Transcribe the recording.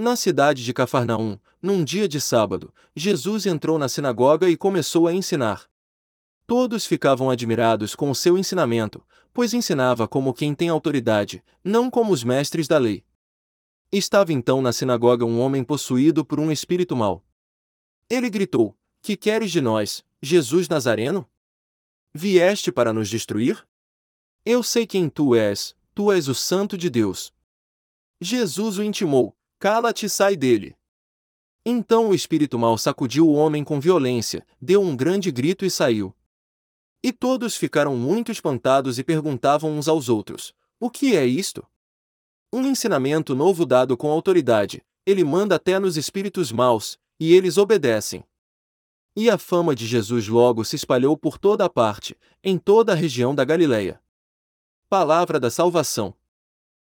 Na cidade de Cafarnaum, num dia de sábado, Jesus entrou na sinagoga e começou a ensinar. Todos ficavam admirados com o seu ensinamento, pois ensinava como quem tem autoridade, não como os mestres da lei. Estava então na sinagoga um homem possuído por um espírito mau. Ele gritou: Que queres de nós, Jesus Nazareno? Vieste para nos destruir? Eu sei quem tu és, tu és o Santo de Deus. Jesus o intimou: Cala-te e sai dele. Então o espírito mau sacudiu o homem com violência, deu um grande grito e saiu. E todos ficaram muito espantados e perguntavam uns aos outros: O que é isto? Um ensinamento novo dado com autoridade, ele manda até nos espíritos maus, e eles obedecem. E a fama de Jesus logo se espalhou por toda a parte, em toda a região da Galileia. Palavra da Salvação.